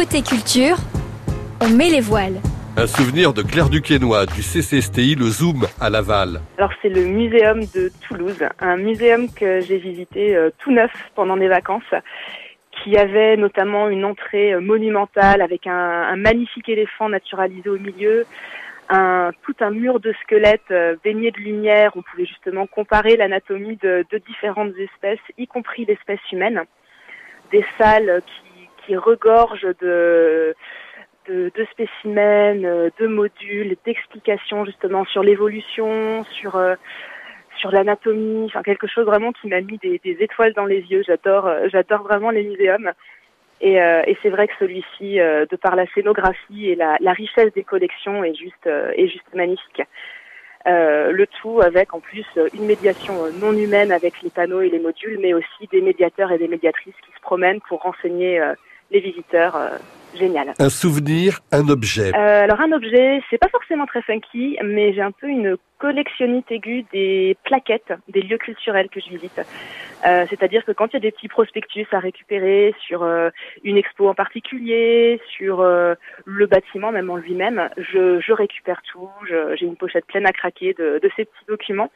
Côté culture, on met les voiles. Un souvenir de Claire Duquesnoy du CCSTI, le Zoom à Laval. Alors c'est le muséum de Toulouse, un muséum que j'ai visité euh, tout neuf pendant mes vacances, qui avait notamment une entrée euh, monumentale avec un, un magnifique éléphant naturalisé au milieu, un, tout un mur de squelettes euh, baigné de lumière. On pouvait justement comparer l'anatomie de, de différentes espèces, y compris l'espèce humaine. Des salles qui, qui regorgent de spécimens, euh, de modules, d'explications justement sur l'évolution, sur euh, sur l'anatomie, enfin quelque chose vraiment qui m'a mis des, étoiles dans les yeux. J'adore, euh, j'adore vraiment les muséums. Et, c'est vrai que celui-ci, de par la scénographie et la, richesse des collections, est juste magnifique. le tout avec en plus une médiation non humaine avec les panneaux et les modules, mais aussi des médiateurs et des médiatrices qui se promènent pour renseigner les visiteurs génial. Un souvenir, un objet. Euh, alors un objet, c'est pas forcément très funky, mais j'ai un peu une collectionnite aiguë des plaquettes des lieux culturels que je visite. Euh, C'est-à-dire que quand il y a des petits prospectus à récupérer sur euh, une expo en particulier, sur euh, le bâtiment même en lui-même, je, je, récupère tout. J'ai une pochette pleine à craquer de, de ces petits documents.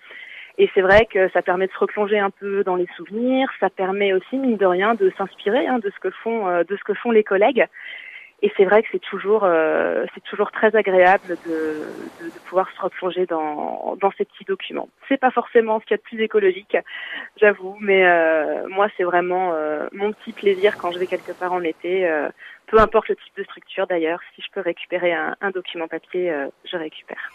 Et c'est vrai que ça permet de se replonger un peu dans les souvenirs. Ça permet aussi, mine de rien, de s'inspirer hein, de ce que font euh, de ce que font les collègues. Et c'est vrai que c'est toujours euh, c'est toujours très agréable de, de, de, pouvoir se replonger dans dans ces petits documents. C'est pas forcément ce qu'il y a de plus écologique, j'avoue, mais euh, moi c'est vraiment euh, mon petit plaisir quand je vais quelque part en été. Euh, peu importe le type de structure d'ailleurs, si je peux récupérer un, un document papier, je récupère.